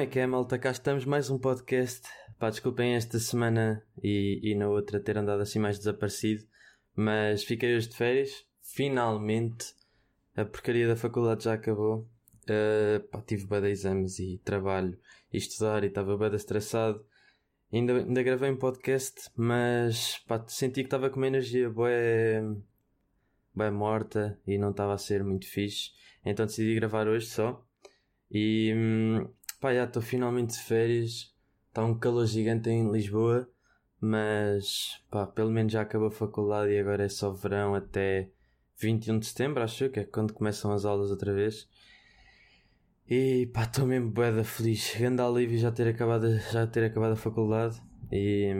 Como é que é, malta? Cá estamos, mais um podcast. Pá, desculpem esta semana e, e na outra ter andado assim mais desaparecido, mas fiquei hoje de férias. Finalmente, a porcaria da faculdade já acabou. Uh, pá, tive bada exames e trabalho e estudar e estava bada estressado. Ainda, ainda gravei um podcast, mas pá, senti que estava com uma energia boa, boa morta e não estava a ser muito fixe. Então decidi gravar hoje só. E hum, pá, já estou finalmente de férias. Está um calor gigante em Lisboa, mas pá, pelo menos já acabou a faculdade e agora é só verão até 21 de setembro, acho que é quando começam as aulas outra vez. E pá, estou mesmo bué feliz. Grande alívio já ter acabado, já ter acabado a faculdade. E.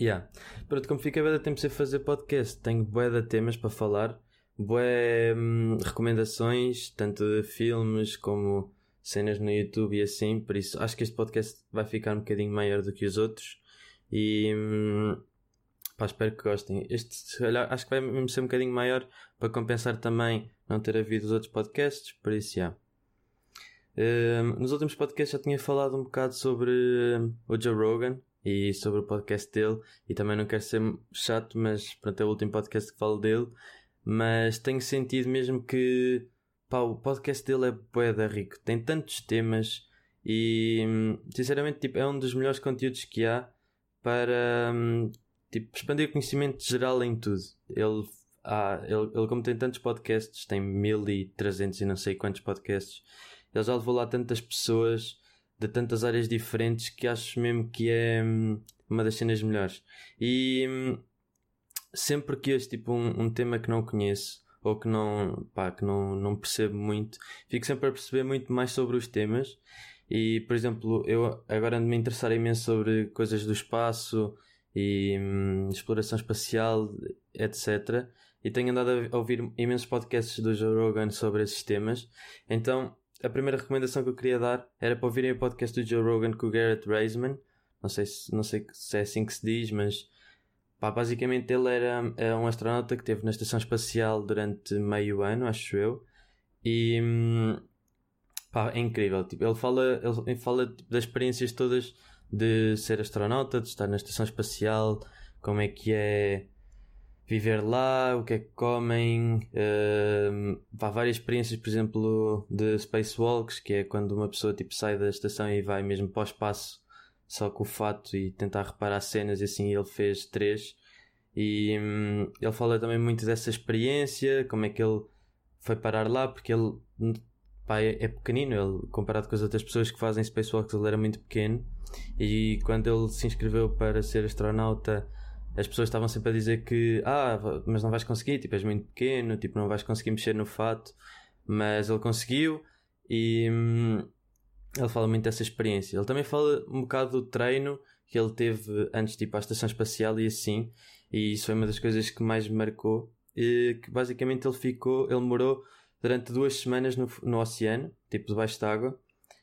Yeah. Pronto, como fica bué tempo sem fazer podcast, tenho de temas para falar. Bué hum, recomendações, tanto de filmes como cenas no YouTube e assim. Por isso, acho que este podcast vai ficar um bocadinho maior do que os outros. E. Hum, pá, espero que gostem. Este, se acho que vai mesmo ser um bocadinho maior para compensar também não ter havido os outros podcasts. Por isso, já. Uh, nos últimos podcasts já tinha falado um bocado sobre uh, o Joe Rogan e sobre o podcast dele e também não quero ser chato, mas pronto, é o último podcast que falo dele. Mas tenho sentido mesmo que pá, o podcast dele é boeda rico, tem tantos temas e sinceramente tipo, é um dos melhores conteúdos que há para hum, tipo, expandir o conhecimento geral em tudo. Ele, ah, ele, ele como tem tantos podcasts, tem 1300 e não sei quantos podcasts ele já levou lá tantas pessoas de tantas áreas diferentes que acho mesmo que é hum, uma das cenas melhores. E hum, sempre que este tipo um, um, tema que não conheço ou que não, pá, que não, não percebo muito, fico sempre a perceber muito mais sobre os temas. E, por exemplo, eu agora ando me interessar imenso sobre coisas do espaço e hum, exploração espacial, etc. E tenho andado a ouvir imensos podcasts do Joe Rogan sobre esses temas. Então, a primeira recomendação que eu queria dar era para ouvirem o podcast do Joe Rogan com o Garrett Reisman. Não sei se, não sei se é assim que se diz, mas pá, basicamente ele era, era um astronauta que esteve na estação espacial durante meio ano, acho eu. E hum, pá, é incrível. Tipo, ele fala, ele fala tipo, das experiências todas de ser astronauta, de estar na estação espacial, como é que é viver lá, o que é que comem, uh, há várias experiências, por exemplo, de spacewalks, que é quando uma pessoa tipo sai da estação e vai mesmo para o espaço só com o fato e tentar reparar cenas e assim ele fez três. E um, ele fala também muito dessa experiência, como é que ele foi parar lá, porque ele pá, é, é pequenino, ele, comparado com as outras pessoas que fazem spacewalks, ele era muito pequeno. E quando ele se inscreveu para ser astronauta as pessoas estavam sempre a dizer que, ah, mas não vais conseguir, tipo, és muito pequeno, tipo, não vais conseguir mexer no fato, mas ele conseguiu e hum, ele fala muito dessa experiência. Ele também fala um bocado do treino que ele teve antes de ir para a estação espacial e assim, e isso foi uma das coisas que mais me marcou, e que basicamente ele ficou, ele morou durante duas semanas no, no oceano, tipo debaixo d'água,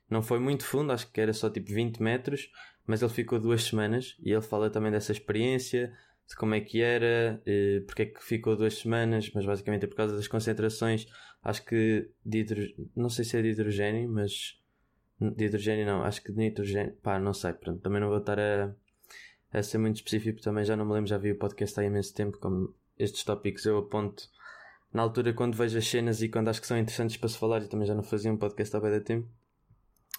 não foi muito fundo, acho que era só tipo 20 metros, mas ele ficou duas semanas e ele fala também dessa experiência, de como é que era, porque é que ficou duas semanas, mas basicamente é por causa das concentrações, acho que de hidrogênio, não sei se é de hidrogênio, mas de hidrogênio não, acho que de nitrogênio, pá, não sei, pronto, também não vou estar a, a ser muito específico, também já não me lembro, já vi o podcast há imenso tempo, como estes tópicos eu aponto na altura quando vejo as cenas e quando acho que são interessantes para se falar, e também já não fazia um podcast há bem de tempo.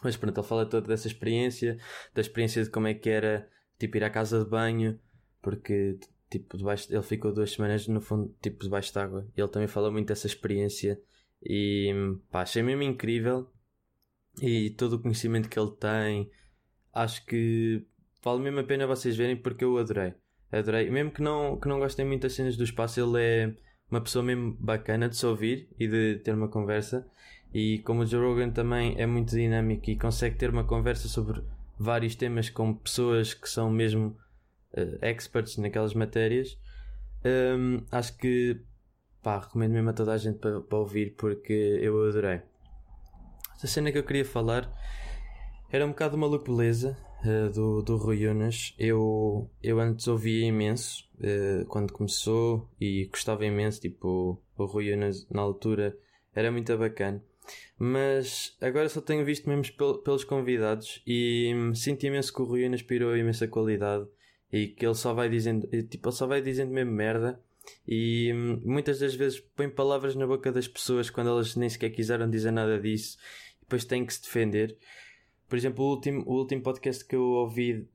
Mas pronto, ele fala toda dessa experiência, da experiência de como é que era, tipo, ir à casa de banho, porque, tipo, debaixo, ele ficou duas semanas, no fundo, tipo, debaixo de água. Ele também fala muito dessa experiência e, pá, achei mesmo incrível. E todo o conhecimento que ele tem, acho que vale mesmo a pena vocês verem porque eu adorei. Adorei. Mesmo que não, que não gostem muito das cenas do espaço, ele é uma pessoa mesmo bacana de se ouvir e de ter uma conversa. E como o Joe Rogan também é muito dinâmico e consegue ter uma conversa sobre vários temas com pessoas que são mesmo uh, experts naquelas matérias, um, acho que pá, recomendo mesmo a toda a gente para, para ouvir porque eu adorei. A cena que eu queria falar era um bocado uma beleza uh, do, do Rui Unas. Eu, eu antes ouvia imenso uh, quando começou e gostava imenso. Tipo, o Rui Unas na altura era muito bacana. Mas agora só tenho visto mesmo pelos convidados e hum, sinto imenso que o Rui inspirou imensa qualidade e que ele só vai dizendo, tipo, ele só vai dizendo mesmo merda e hum, muitas das vezes põe palavras na boca das pessoas quando elas nem sequer quiseram dizer nada disso depois têm que se defender. Por exemplo, o último, o último podcast que eu ouvi,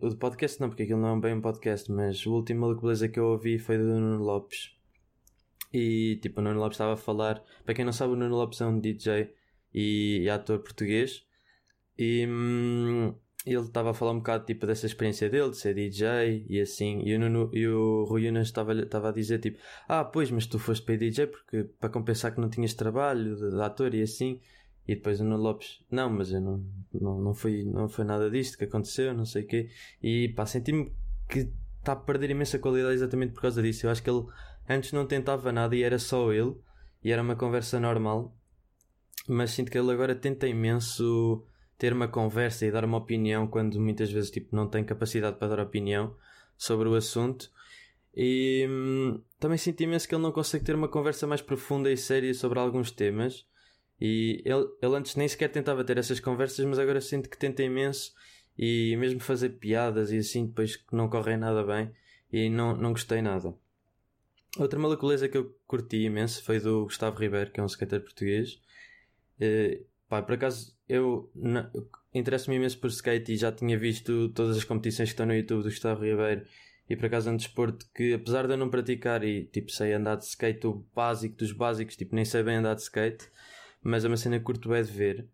o podcast não, porque aquilo não é bem um podcast, mas o último Maluco que eu ouvi foi do Nuno Lopes. E tipo, o Nuno Lopes estava a falar. Para quem não sabe, o Nuno Lopes é um DJ e, e ator português. E hum, ele estava a falar um bocado tipo, dessa experiência dele, de ser DJ e assim. E o, Nuno, e o Rui Unas estava, estava a dizer tipo: Ah, pois, mas tu foste para DJ porque, para compensar que não tinhas trabalho de, de ator e assim. E depois o Nuno Lopes, não, mas eu não, não, não, foi, não foi nada disto que aconteceu, não sei o quê. E pá, senti-me que está a perder imensa qualidade exatamente por causa disso. Eu acho que ele Antes não tentava nada e era só ele, e era uma conversa normal, mas sinto que ele agora tenta imenso ter uma conversa e dar uma opinião quando muitas vezes tipo, não tem capacidade para dar opinião sobre o assunto. E hum, também sinto imenso que ele não consegue ter uma conversa mais profunda e séria sobre alguns temas. E ele, ele antes nem sequer tentava ter essas conversas, mas agora sinto que tenta imenso e mesmo fazer piadas e assim depois que não correm nada bem e não, não gostei nada. Outra malacoleza que eu curti imenso foi do Gustavo Ribeiro, que é um skater português. Uh, pá, por acaso, eu interesso-me imenso por skate e já tinha visto todas as competições que estão no YouTube do Gustavo Ribeiro. E por acaso é um desporto que, apesar de eu não praticar e tipo sei andar de skate, o básico dos básicos, tipo nem sei bem andar de skate, mas é uma cena que curto bem de ver.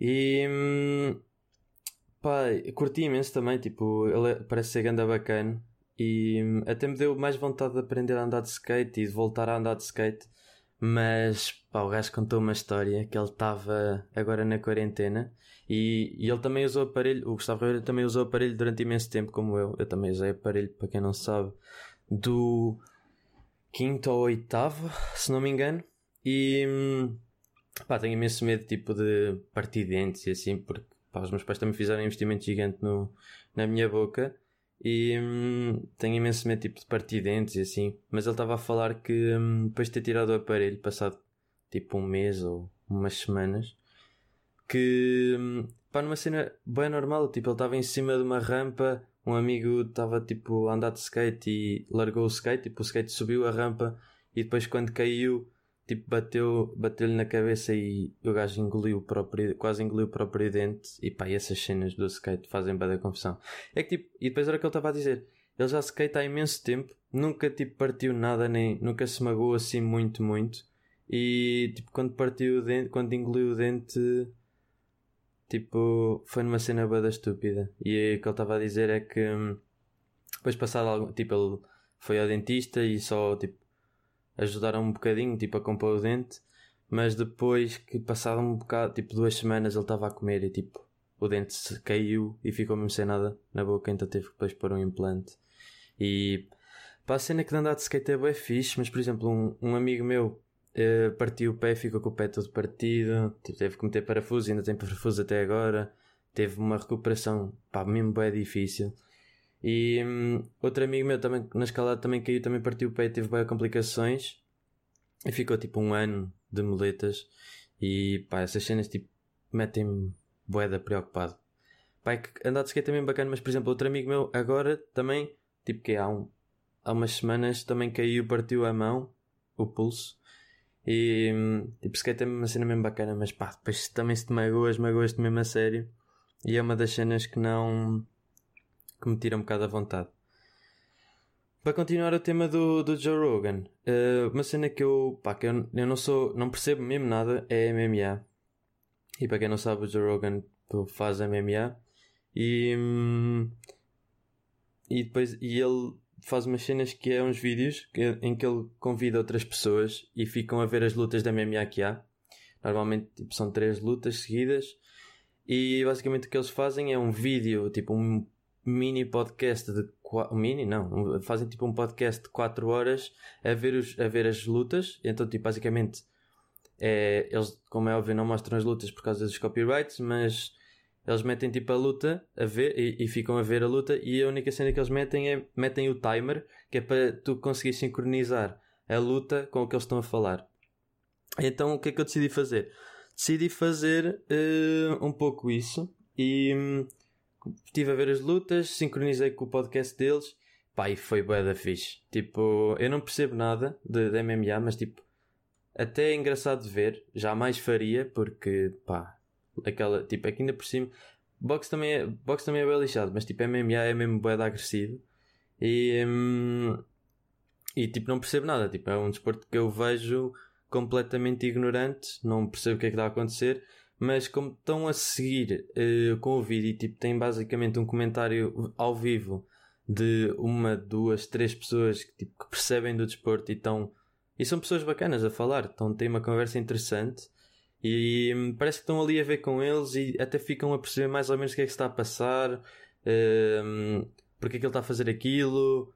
E hum, pá, curti imenso também, tipo, ele é, parece ser ganda bacana. E hum, até me deu mais vontade de aprender a andar de skate e de voltar a andar de skate. Mas pá, o gajo contou uma história que ele estava agora na quarentena e, e, ele também usou aparelho. O Gustavo Ribeiro também usou aparelho durante imenso tempo, como eu. Eu também usei aparelho, para quem não sabe, do quinto ou oitavo, se não me engano. E hum, pá, tenho imenso medo tipo de partir dentes e assim, porque pá, os meus pais também fizeram um investimento gigante no, na minha boca. E hum, tenho imenso medo tipo, de partir dentes e assim. Mas ele estava a falar que hum, depois de ter tirado o aparelho, passado tipo um mês ou umas semanas, que hum, pá, numa cena bem normal, tipo, ele estava em cima de uma rampa, um amigo estava tipo a andar de skate e largou o skate, tipo, o skate subiu a rampa e depois quando caiu tipo, bateu, bateu-lhe na cabeça e o gajo engoliu o próprio, quase engoliu o próprio dente. E pá, e essas cenas do skate fazem bem da confusão. É que tipo, e depois era o que ele estava a dizer. Ele já skate há imenso tempo, nunca tipo partiu nada, nem nunca se magoou assim muito, muito. E tipo, quando partiu o dente, quando engoliu o dente, tipo, foi numa cena bada estúpida. E o que ele estava a dizer é que hum, depois passado algo, tipo, ele foi ao dentista e só tipo ajudaram um bocadinho, tipo, a compor o dente, mas depois que passaram um bocado, tipo, duas semanas ele estava a comer e tipo, o dente caiu e ficou mesmo sem nada na boca, então teve que depois pôr um implante. E para a cena que de andar de skate é bem fixe, mas por exemplo, um, um amigo meu uh, partiu o pé, ficou com o pé todo partido, tipo, teve que meter parafuso, ainda tem parafuso até agora, teve uma recuperação, pá, mesmo bem difícil. E hum, outro amigo meu também na escalada também caiu, também partiu o pé teve bem complicações. E ficou tipo um ano de muletas. E pá, essas cenas tipo metem-me boeda preocupado. Pá, é que andar de skate também é bacana, mas por exemplo, outro amigo meu agora também, tipo que há, um, há umas semanas também caiu, partiu a mão, o pulso. E hum, tipo, skate é uma cena mesmo bacana, mas pá, depois também se te magoas, magoas-te mesmo a sério. E é uma das cenas que não que me tira um bocado a vontade. Para continuar o tema do, do Joe Rogan, uh, uma cena que eu, pá, que eu, eu não sou, não percebo mesmo nada é MMA. E para quem não sabe, o Joe Rogan faz MMA e, hum, e depois e ele faz umas cenas que é uns vídeos que, em que ele convida outras pessoas e ficam a ver as lutas da MMA que há. Normalmente tipo, são três lutas seguidas e basicamente o que eles fazem é um vídeo, tipo um mini podcast de mini não, fazem tipo um podcast de 4 horas a ver, os, a ver as lutas, então tipo basicamente é, eles como é óbvio não mostram as lutas por causa dos copyrights, mas eles metem tipo a luta a ver e, e, ficam a ver a luta e a única cena que eles metem é metem o timer que é para tu conseguir sincronizar a luta com o que eles estão a falar. Então o que é que eu decidi fazer? Decidi fazer uh, um pouco isso e um, estive a ver as lutas, sincronizei com o podcast deles, pá, e foi bué da fixe. Tipo, eu não percebo nada de, de MMA, mas tipo, até é engraçado de ver, jamais faria, porque pá, aquela, tipo, aqui ainda por cima, boxe também é, boxe também é bem lixado, mas tipo, MMA é mesmo bué agressivo. E, hum, e tipo, não percebo nada, tipo, é um desporto que eu vejo completamente ignorante, não percebo o que é que está a acontecer, mas como estão a seguir uh, com o vídeo e tipo, tem basicamente um comentário ao vivo de uma, duas, três pessoas que, tipo, que percebem do desporto e estão e são pessoas bacanas a falar, então tem uma conversa interessante e hum, parece que estão ali a ver com eles e até ficam a perceber mais ou menos o que é que está a passar, um, porque é que ele está a fazer aquilo.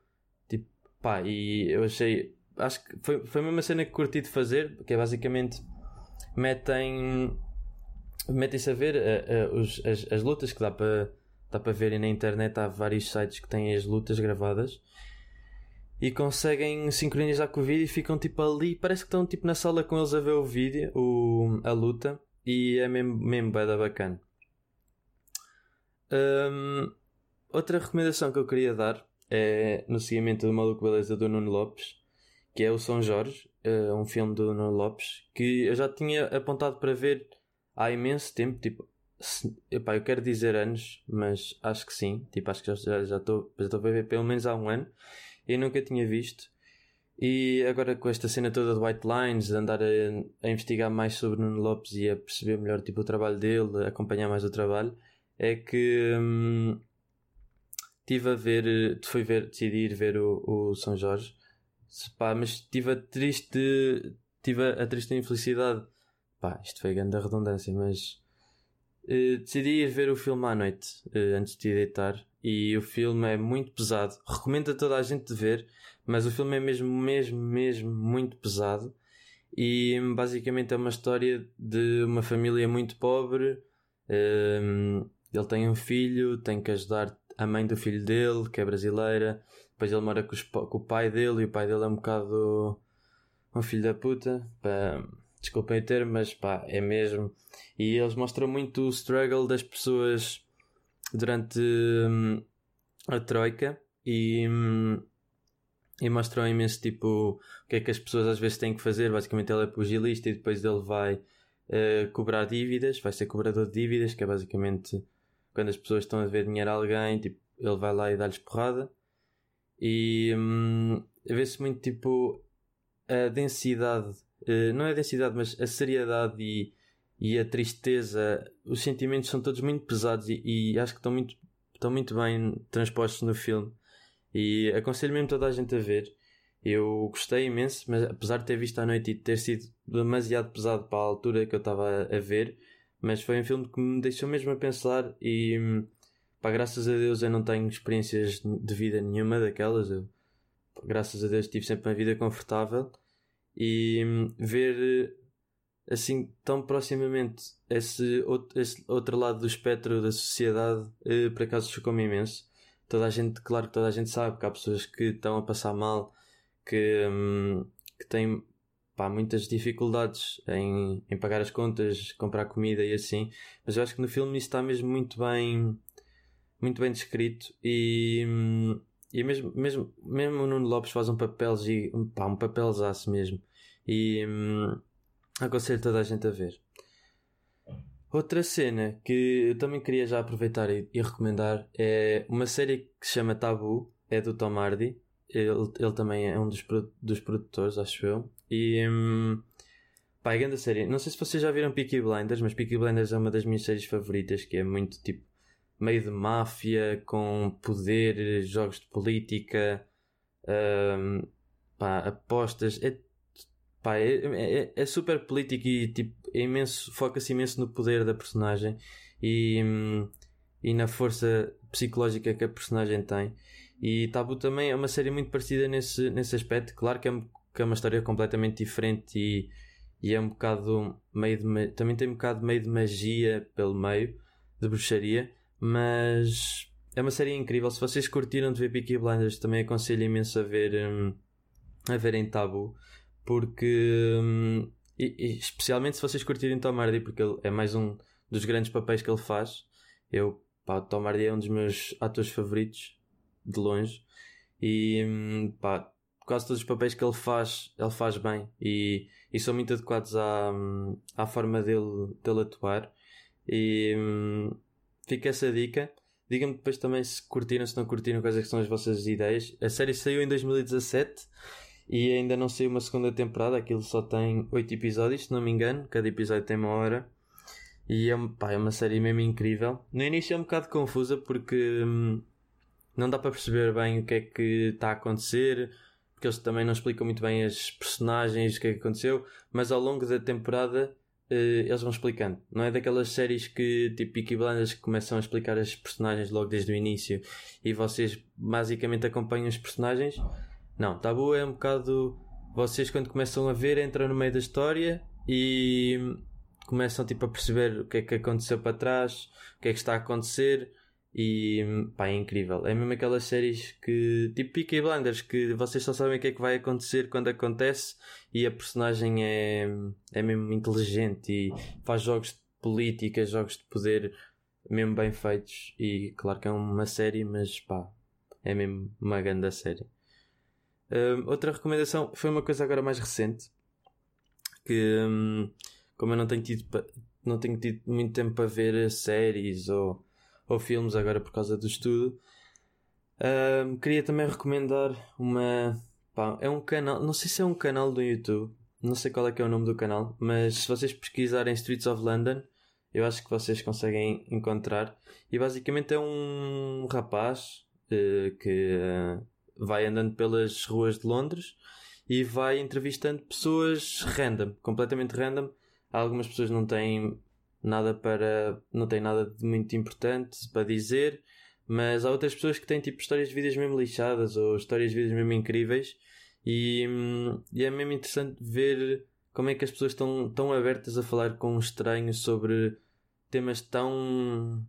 Tipo, pá, e eu achei. Acho que foi, foi a mesma cena que curti de fazer, que é basicamente metem. Metem-se a ver uh, uh, os, as, as lutas que dá para dá para ver na internet. Há vários sites que têm as lutas gravadas e conseguem sincronizar com o vídeo e ficam tipo ali, parece que estão tipo na sala com eles a ver o vídeo, o, a luta, e é mesmo, mesmo bada bacana. Um, outra recomendação que eu queria dar é no seguimento do Maluco Beleza do Nuno Lopes, que é o São Jorge, uh, um filme do Nuno Lopes, que eu já tinha apontado para ver há imenso tempo, tipo, se, epá, eu quero dizer anos, mas acho que sim, tipo, acho que já estou já, já a ver pelo menos há um ano eu nunca tinha visto. E agora com esta cena toda de White Lines, de andar a, a, investigar mais sobre Nuno Lopes e a perceber melhor tipo, o trabalho dele, acompanhar mais o trabalho, é que hum, tive a ver, fui ver, decidi ir ver o, o São Jorge, pá, mas tive a triste, tive a, a triste infelicidade, pá, isto foi grande redundância, mas uh, decidi ir ver o filme à noite, uh, antes de deitar, e o filme é muito pesado. Recomendo a toda a gente de ver, mas o filme é mesmo, mesmo, mesmo muito pesado. E basicamente é uma história de uma família muito pobre. Um, ele tem um filho, tem que ajudar a mãe do filho dele, que é brasileira. Depois ele mora com, os, com o pai dele e o pai dele é um bocado um filho da puta. Desculpem o termo, mas pá, é mesmo. E eles mostram muito o struggle das pessoas durante hum, a Troika e, hum, e mostrou imenso tipo o que é que as pessoas às vezes têm que fazer. Basicamente, ele é pugilista e depois ele vai uh, cobrar dívidas, vai ser cobrador de dívidas, que é basicamente quando as pessoas estão a ver dinheiro a alguém, tipo, ele vai lá e dá-lhes porrada. E hum, vê-se muito tipo a densidade, não é a densidade, mas a seriedade e e a tristeza, os sentimentos são todos muito pesados e, e, acho que estão muito, estão muito bem transpostos no filme. E aconselho mesmo toda a gente a ver. Eu gostei imenso, mas apesar de ter visto à noite e ter sido demasiado pesado para a altura que eu estava a, a ver, mas foi um filme que me deixou mesmo a pensar e pá, graças a Deus eu não tenho experiências de vida nenhuma daquelas. Eu, graças a Deus tive sempre uma vida confortável e hum, ver assim tão proximamente esse outro, esse outro lado do espectro da sociedade eh, por acaso chocou-me imenso. Toda a gente claro que toda a gente sabe que há pessoas que estão a passar mal que, hum, que têm pá, muitas dificuldades em, em pagar as contas comprar comida e assim mas eu acho que no filme isso está mesmo muito bem muito bem descrito e hum, e mesmo, mesmo, mesmo o Nuno Lopes faz um papel, pá, um papelzaço mesmo. E, hum, Aconselho toda a gente a ver. Outra cena que eu também queria já aproveitar e, e recomendar é uma série que se chama Tabu, é do Tom Hardy. Ele, ele também é um dos, dos produtores, acho eu. E hum, pá, é grande série. Não sei se vocês já viram Peaky Blinders, mas Peaky Blinders é uma das minhas séries favoritas, que é muito tipo meio de máfia, com poder, jogos de política, hum, pá, apostas. É Pá, é, é, é, super político e tipo, é imenso, foca-se imenso no poder da personagem e, hum, e na força psicológica que a personagem tem. E Tabu também é uma série muito parecida nesse, nesse aspecto. Claro que é, que é uma história completamente diferente e, e é um bocado meio de, também tem um bocado meio de magia pelo meio, de bruxaria, mas é uma série incrível. Se vocês curtiram de ver Peaky Blinders, também aconselho imenso a ver, um, a ver em Tabu porque hum, e, e, especialmente se vocês curtirem Tom Hardy, porque ele é mais um dos grandes papéis que ele faz. Eu, pá, Tom Hardy é um dos meus atores favoritos, de longe. E, hum, pá, quase todos os papéis que ele faz, ele faz bem. E, e são muito adequados à, hum, à forma dele, dele atuar. E hum, fica essa dica. Digam-me depois também se curtiram, se não curtiram, quais é são as vossas ideias. A série saiu em 2017 e ainda não saiu uma segunda temporada. Aquilo só tem 8 episódios, se não me engano. Cada episódio tem uma hora. E é, pá, é uma série mesmo incrível. No início é um bocado confusa porque hum, não dá para perceber bem o que é que está a acontecer. Porque eles também não explicam muito bem as personagens, o que é que aconteceu. Mas ao longo da temporada eles vão explicando. Não é daquelas séries que, tipo Peaky Blinders, que começam a explicar as personagens logo desde o início e vocês basicamente acompanham os personagens. Não, Tabu é um bocado. Vocês, quando começam a ver, entram no meio da história e começam tipo, a perceber o que é que aconteceu para trás, o que é que está a acontecer. E pá, é incrível. É mesmo aquelas séries que, tipo Peaky Blinders, que vocês só sabem o que é que vai acontecer quando acontece e a personagem é, é mesmo inteligente e faz jogos de política, jogos de poder mesmo bem feitos. E claro que é uma série, mas pá, é mesmo uma grande série. Um, outra recomendação foi uma coisa agora mais recente que, um, como eu não tenho tido, não tenho tido muito tempo para ver séries ou ou filmes agora por causa do estudo. Um, queria também recomendar uma. Pá, é um canal, não sei se é um canal do YouTube, não sei qual é que é o nome do canal, mas se vocês pesquisarem Streets of London, eu acho que vocês conseguem encontrar. E basicamente é um rapaz uh, que uh, vai andando pelas ruas de Londres e vai entrevistando pessoas random, completamente random. Algumas pessoas não têm nada para. não tem nada de muito importante para dizer, mas há outras pessoas que têm tipo histórias de vidas mesmo lixadas ou histórias de vidas mesmo incríveis e, e é mesmo interessante ver como é que as pessoas estão tão abertas a falar com estranhos sobre temas tão.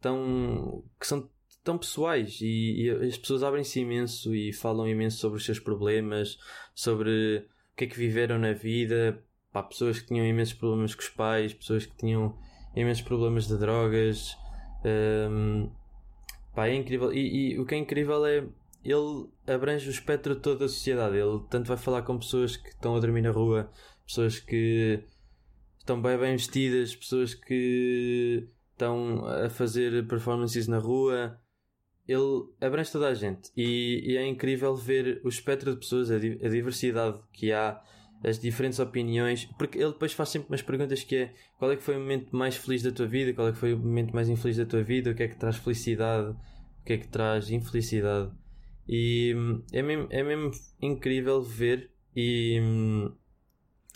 tão. que são tão pessoais e, e as pessoas abrem-se imenso e falam imenso sobre os seus problemas, sobre o que é que viveram na vida, pá, pessoas que tinham imensos problemas com os pais, pessoas que tinham imensos problemas de drogas. Um, pá, é incrível. E, e, o que é incrível é ele abrange o espectro de toda a sociedade. Ele tanto vai falar com pessoas que estão a dormir na rua, pessoas que estão bem bem vestidas, pessoas que estão a fazer performances na rua. Ele abrange toda a gente e, e é incrível ver o espectro de pessoas, a, a diversidade que há as diferentes opiniões, porque ele depois faz sempre umas perguntas que é qual é que foi o momento mais feliz da tua vida, qual é que foi o momento mais infeliz da tua vida, o que é que traz felicidade, o que é que traz infelicidade. E hum, é mesmo, é mesmo incrível ver e hum,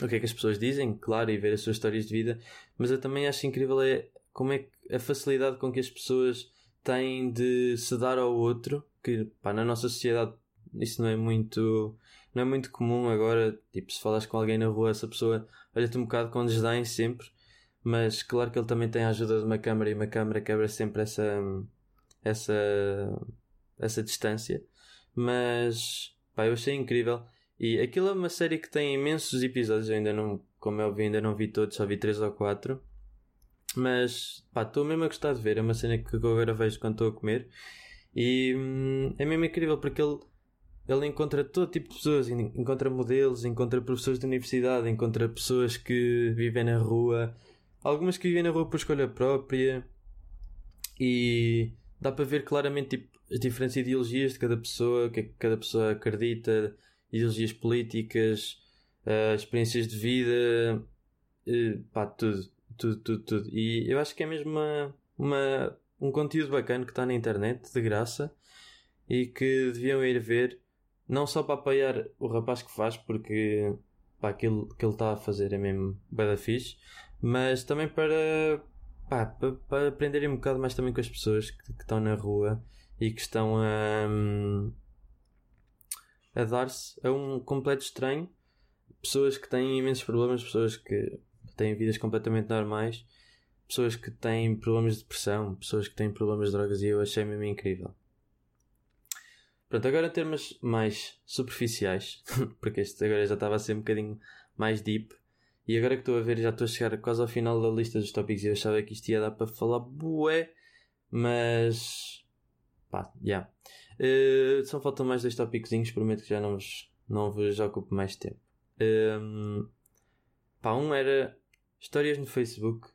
o que é que as pessoas dizem, claro, e ver as suas histórias de vida, mas eu também acho incrível é como é que a facilidade com que as pessoas têm de se dar ao outro, que pá, na nossa sociedade isso não é muito não é muito comum agora, tipo, se falas com alguém na rua, essa pessoa olha-te um bocado com desdém sempre, mas claro que ele também tem a ajuda de uma câmara e uma câmara quebra sempre essa, essa, essa distância. Mas, pá, eu achei incrível. E aquilo é uma série que tem imensos episódios, eu ainda não, como eu vi, ainda não vi todos, só vi 3 ou 4. Mas, pá, estou mesmo a gostar de ver. É uma cena que agora vejo quando estou a comer. E hum, é mesmo incrível porque ele ele encontra todo tipo de pessoas, encontra modelos, encontra professores de universidade, encontra pessoas que vivem na rua, algumas que vivem na rua por escolha própria e dá para ver claramente tipo, as diferentes ideologias de cada pessoa, o que é que cada pessoa acredita, ideologias políticas, uh, experiências de vida, uh, pá, tudo, tudo, tudo, tudo. E eu acho que é mesmo uma, uma, um conteúdo bacana que está na internet, de graça, e que deviam ir ver não só para apoiar o rapaz que faz, porque pá, aquilo que ele está a fazer é mesmo bada fixe, mas também para, pá, para, para aprenderem um bocado mais também com as pessoas que, que estão na rua e que estão a, a dar-se a um completo estranho. Pessoas que têm imensos problemas, pessoas que têm vidas completamente normais, pessoas que têm problemas de depressão, pessoas que têm problemas de drogas e eu achei mesmo incrível. Pronto, agora termos mais superficiais, porque este agora já estava a ser um bocadinho mais deep, E agora que estou a ver, já estou a chegar quase ao final da lista dos tópicos e eu achava que isto ia dar para falar bué, mas pá, já. Yeah. Uh, só faltam mais dois tópicos, prometo que já não vos, não vos ocupo mais tempo. Um, pá, um era histórias no Facebook.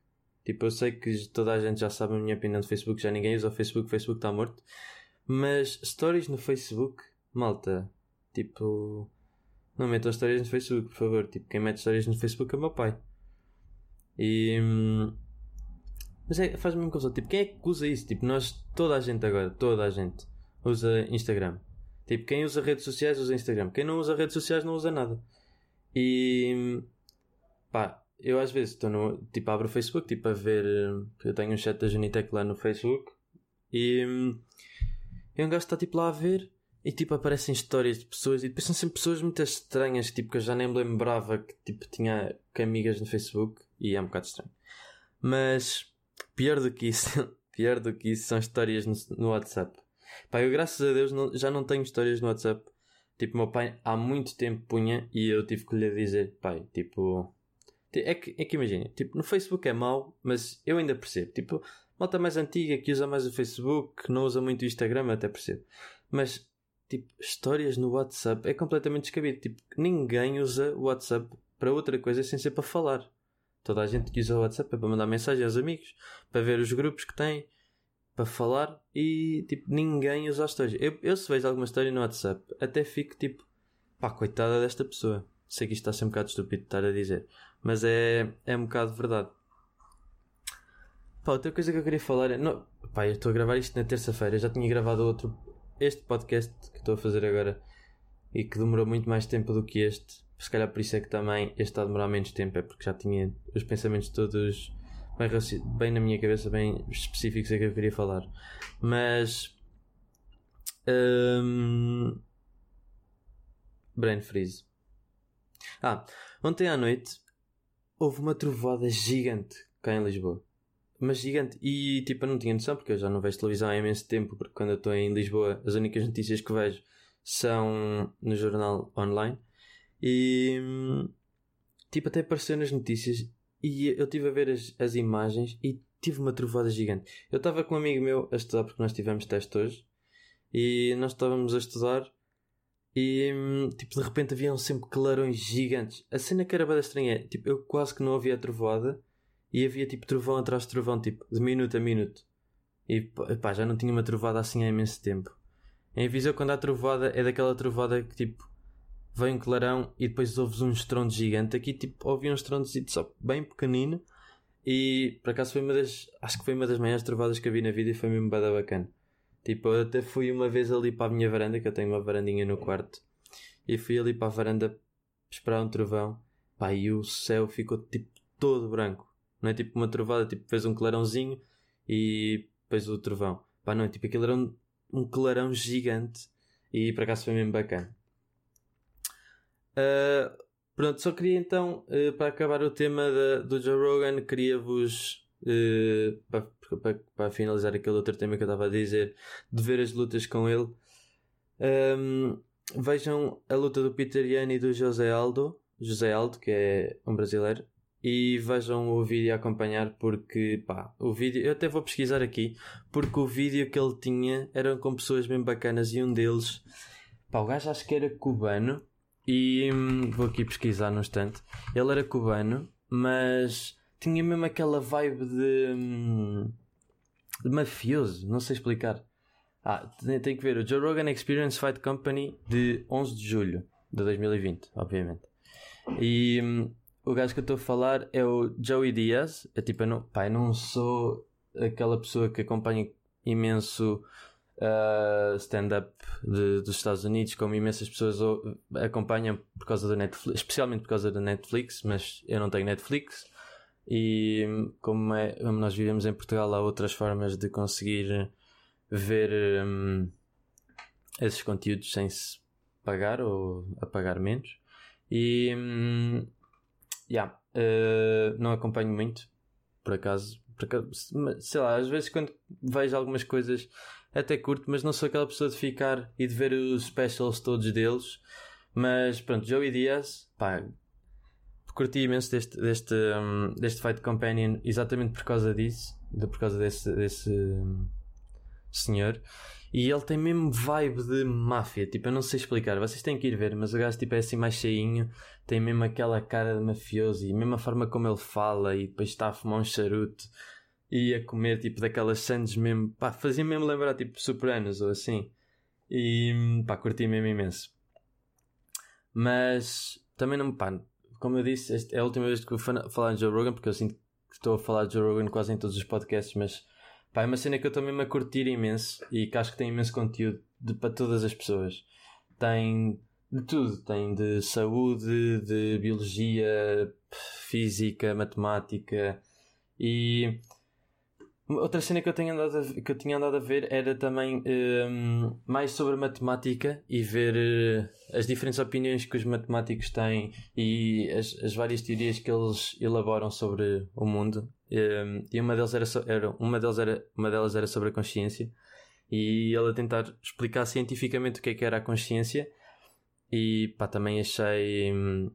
Tipo, eu sei que toda a gente já sabe a minha opinião do Facebook, já ninguém usa o Facebook, o Facebook está morto. Mas stories no Facebook, malta, tipo, não metam histórias no Facebook, por favor. Tipo, quem mete histórias no Facebook é meu pai. E. Hum, mas é, faz-me uma confusão. Tipo, quem é que usa isso? Tipo, nós, toda a gente agora, toda a gente usa Instagram. Tipo, quem usa redes sociais usa Instagram. Quem não usa redes sociais não usa nada. E. Hum, pá, eu às vezes estou no. Tipo, abro o Facebook, tipo, a ver. Hum, eu tenho um chat da Junitec lá no Facebook. E. E um gajo está tipo lá a ver e tipo aparecem histórias de pessoas e depois são sempre pessoas muito estranhas, tipo que eu já nem me lembrava que tipo tinha que amigas no Facebook e é um bocado estranho. Mas pior do que isso, pior do que isso são histórias no, no WhatsApp. Pá, eu graças a Deus não, já não tenho histórias no WhatsApp. Tipo, meu pai há muito tempo punha e eu tive que lhe dizer, pai, tipo. É que, é que imagina, tipo, no Facebook é mau, mas eu ainda percebo. Tipo, malta mais antiga que usa mais o Facebook, que não usa muito o Instagram, até percebo. Mas tipo, histórias no WhatsApp é completamente descabido. Tipo, ninguém usa o WhatsApp para outra coisa sem ser para falar. Toda a gente que usa o WhatsApp é para mandar mensagem aos amigos, para ver os grupos que tem, para falar e tipo, ninguém usa as histórias. Eu, eu se vejo alguma história no WhatsApp, até fico tipo, pá, coitada desta pessoa. Sei que isto está a ser um bocado estúpido de estar a dizer, mas é, é um bocado verdade. Pá, outra coisa que eu queria falar é. Não, pá, eu estou a gravar isto na terça-feira, já tinha gravado outro este podcast que estou a fazer agora e que demorou muito mais tempo do que este, se calhar por isso é que também este está a demorar menos tempo, é porque já tinha os pensamentos todos bem, bem na minha cabeça, bem específicos é que eu queria falar. Mas. Um, brain freeze. Ah, ontem à noite houve uma trovoada gigante cá em Lisboa mas gigante. E tipo, eu não tinha noção, porque eu já não vejo televisão há imenso tempo, porque quando eu estou em Lisboa, as únicas notícias que vejo são no jornal online. E tipo, até apareceu nas notícias e eu estive a ver as, as imagens e tive uma trovada gigante. Eu estava com um amigo meu a estudar, porque nós tivemos teste hoje, e nós estávamos a estudar. E tipo, de repente haviam sempre clarões gigantes. A cena que era bem estranha é, tipo, eu quase que não ouvia a trovoada e havia tipo trovão atrás de trovão, tipo, de minuto a minuto. E pá, já não tinha uma trovada assim há imenso tempo. Em Viseu, quando há trovada, é daquela trovada que tipo, vem um clarão e depois ouves um estrondo gigante. Aqui, tipo, ouvi um estrondo só bem pequenino. E por acaso foi uma das, acho que foi uma das maiores trovadas que vi na vida e foi mesmo bada bacana. Tipo, eu até fui uma vez ali para a minha varanda, que eu tenho uma varandinha no quarto, e fui ali para a varanda esperar um trovão. Pá, e o céu ficou tipo todo branco. Não é tipo uma trovada, tipo fez um clarãozinho e depois o trovão. Pá, não, é tipo aquilo era um, um clarão gigante e por acaso foi mesmo bacana. Uh, pronto, só queria então, uh, para acabar o tema do Joe Rogan, queria-vos, uh, para, para, para, finalizar aquele outro tema que eu estava a dizer, de ver as lutas com ele. Um, vejam a luta do Peter Yan e do José Aldo, José Aldo, que é um brasileiro e vejam o vídeo a acompanhar porque pá, o vídeo, eu até vou pesquisar aqui, porque o vídeo que ele tinha eram com pessoas bem bacanas e um deles, pá, o gajo acho que era cubano e hum, vou aqui pesquisar no instante. Ele era cubano, mas tinha mesmo aquela vibe de, hum, de mafioso, não sei explicar. Ah, tem, que ver o Joe Rogan Experience Fight Company de 11 de julho de 2020, obviamente. E hum, o gajo que eu estou a falar é o Joey Diaz. É tipo, eu não, pá, eu não sou aquela pessoa que acompanha imenso uh, stand-up dos Estados Unidos, como imensas pessoas acompanham por causa da Netflix, especialmente por causa da Netflix, mas eu não tenho Netflix. E como, é, como nós vivemos em Portugal, há outras formas de conseguir ver um, esses conteúdos sem se pagar ou a pagar menos. E um, Yeah. Uh, não acompanho muito, por acaso. por acaso. Sei lá, às vezes quando vejo algumas coisas até curto, mas não sou aquela pessoa de ficar e de ver os specials todos deles. Mas pronto, Joey Diaz, pá, curti imenso deste, deste, um, deste Fight Companion exatamente por causa disso, de, por causa desse, desse um, senhor. E ele tem mesmo vibe de máfia, tipo, eu não sei explicar, vocês têm que ir ver, mas o gajo tipo, é assim mais cheinho, tem mesmo aquela cara de mafioso e mesmo a forma como ele fala e depois está a fumar um charuto e a comer tipo daquelas sandes mesmo, pá, fazia mesmo lembrar tipo Sopranos ou assim. E pá, curti mesmo imenso. Mas também não, pá, como eu disse, é a última vez que vou falar de Joe Rogan, porque eu sinto que estou a falar de Joe Rogan quase em todos os podcasts, mas pá, é uma cena que eu estou mesmo a curtir imenso e que acho que tem imenso conteúdo de, para todas as pessoas. Tem de tudo, tem de saúde, de biologia, física, matemática e Outra cena que eu, tenho andado a, que eu tinha andado a ver era também um, mais sobre matemática e ver uh, as diferentes opiniões que os matemáticos têm e as, as várias teorias que eles elaboram sobre o mundo. Um, e uma delas era, era, uma, delas era, uma delas era sobre a consciência e ele a tentar explicar cientificamente o que é que era a consciência e pá, também achei, hum,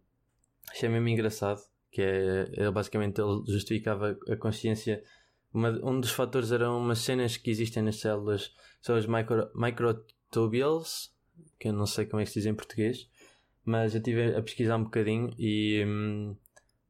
achei mesmo engraçado que é, ele basicamente ele justificava a consciência uma, um dos fatores eram umas cenas que existem nas células, são as micro, microtubules, que eu não sei como é que se diz em português, mas eu estive a pesquisar um bocadinho e hum,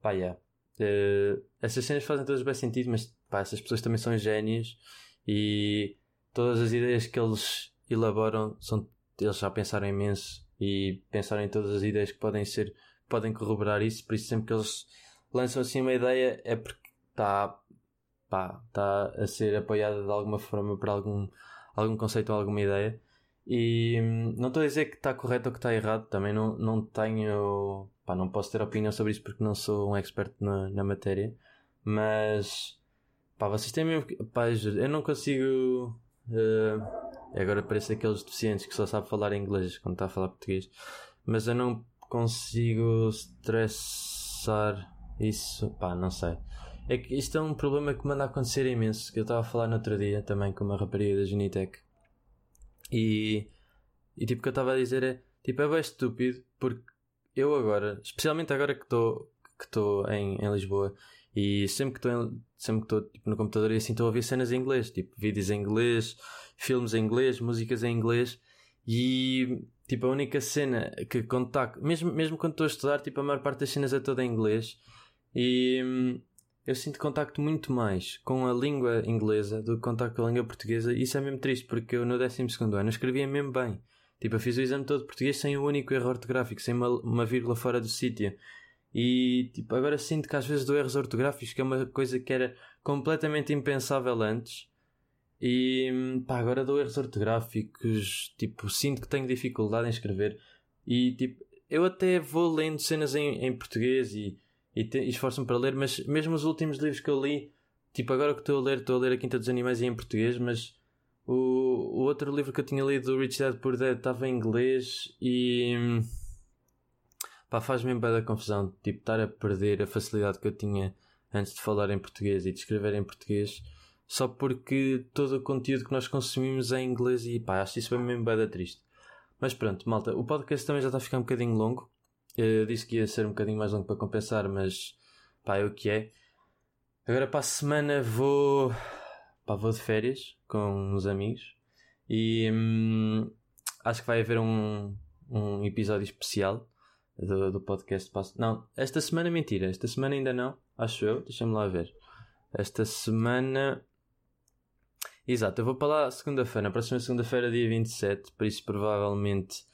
pá, yeah. Uh, essas cenas fazem todas bem sentido, mas pá, essas pessoas também são génios e todas as ideias que eles elaboram são eles já pensaram imenso e pensaram em todas as ideias que podem ser podem corroborar isso, por isso sempre que eles lançam assim uma ideia é porque está pá, está a ser apoiada de alguma forma por algum, algum conceito ou alguma ideia. E hum, não estou a dizer que está correto ou que está errado, também não, não tenho, pá, não posso ter opinião sobre isso porque não sou um expert na, na matéria, mas pá, vocês têm mesmo pá, eu não consigo, uh, agora parece aqueles deficientes que só sabem falar inglês quando está a falar português, mas eu não consigo estressar isso, pá, não sei. É que isto é um problema que manda acontecer imenso. Que eu estava a falar no outro dia também com uma rapariga da Genitec. E, e tipo, o que eu estava a dizer é: tipo, é bem estúpido porque eu agora, especialmente agora que estou que estou em, em Lisboa e sempre que estou sempre que estou tipo, no computador e assim estou a ouvir cenas em inglês, tipo vídeos em inglês, filmes em inglês, músicas em inglês e tipo a única cena que contacto, mesmo, mesmo quando estou a estudar, tipo a maior parte das cenas é toda em inglês e hum, eu sinto contacto muito mais com a língua inglesa do que contacto com a língua portuguesa. Isso é mesmo triste, porque eu no 12 ano escrevia mesmo bem. Tipo, eu fiz o exame todo português sem o único erro ortográfico, sem uma, uma vírgula fora do sítio. E tipo, agora sinto que às vezes dou erros ortográficos, que é uma coisa que era completamente impensável antes. E pá, agora dou erros ortográficos, tipo, sinto que tenho dificuldade em escrever. E tipo, eu até vou lendo cenas em, em português e e, e esforço-me para ler, mas mesmo os últimos livros que eu li, tipo agora que estou a ler, estou a ler A Quinta dos Animais e em português, mas o, o outro livro que eu tinha lido, Rich Dad Poor Dad, estava em inglês e pá, faz mesmo bem da confusão, tipo, estar a perder a facilidade que eu tinha antes de falar em português e de escrever em português, só porque todo o conteúdo que nós consumimos é em inglês e pá, acho isso mesmo bem da triste. Mas pronto, malta, o podcast também já está a ficar um bocadinho longo. Eu disse que ia ser um bocadinho mais longo para compensar, mas pá, é o que é. Agora para a semana vou. Pá, vou de férias com uns amigos e hum, acho que vai haver um, um episódio especial do, do podcast. Não, esta semana mentira, esta semana ainda não, acho eu, deixa-me lá ver. Esta semana. Exato, eu vou para lá segunda-feira, na próxima segunda-feira, dia 27, por isso provavelmente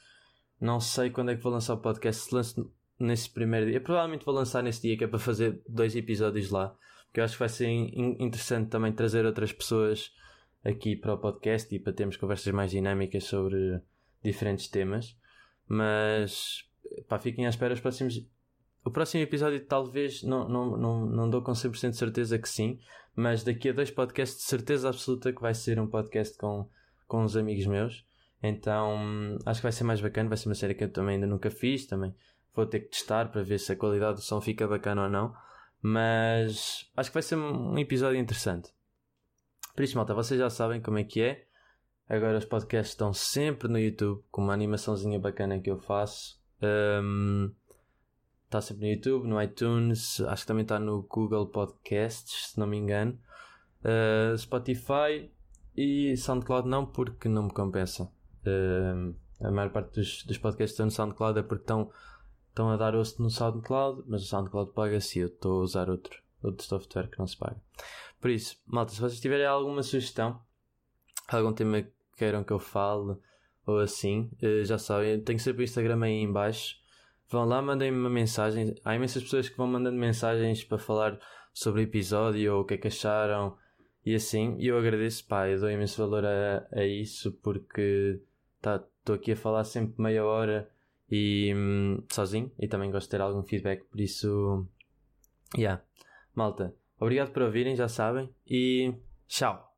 não sei quando é que vou lançar o podcast. Se lanço nesse primeiro dia. Eu provavelmente vou lançar nesse dia que é para fazer dois episódios lá. Porque eu acho que vai ser interessante também trazer outras pessoas aqui para o podcast e para termos conversas mais dinâmicas sobre diferentes temas. Mas pá, fiquem à espera os próximos. O próximo episódio talvez não, não, não, não dou com 100% de certeza que sim, mas daqui a dois podcasts de certeza absoluta que vai ser um podcast com, com uns amigos meus. Então acho que vai ser mais bacana, vai ser uma série que eu também ainda nunca fiz, também vou ter que testar para ver se a qualidade do som fica bacana ou não. Mas acho que vai ser um episódio interessante. Por isso, malta, vocês já sabem como é que é. Agora os podcasts estão sempre no YouTube com uma animaçãozinha bacana que eu faço. Um, Está sempre no YouTube, no iTunes, acho que também está no Google Podcasts, se não me engano. Uh, Spotify e SoundCloud não, porque não me compensa. Uh, a maior parte dos, dos podcasts estão no SoundCloud é porque estão, estão a dar osso no SoundCloud, mas o SoundCloud paga-se eu estou a usar outro, outro software que não se paga. Por isso, malta, se vocês tiverem alguma sugestão, algum tema que queiram que eu fale ou assim, uh, já sabem, tenho sempre o Instagram aí em baixo. Vão lá, mandem-me uma mensagem. Há imensas pessoas que vão mandando mensagens para falar sobre o episódio ou o que é que acharam e assim, e eu agradeço, pá, eu dou imenso valor a, a isso porque estou tá, aqui a falar sempre meia hora e hum, sozinho e também gosto de ter algum feedback, por isso, yeah. Malta, obrigado por ouvirem, já sabem, e tchau!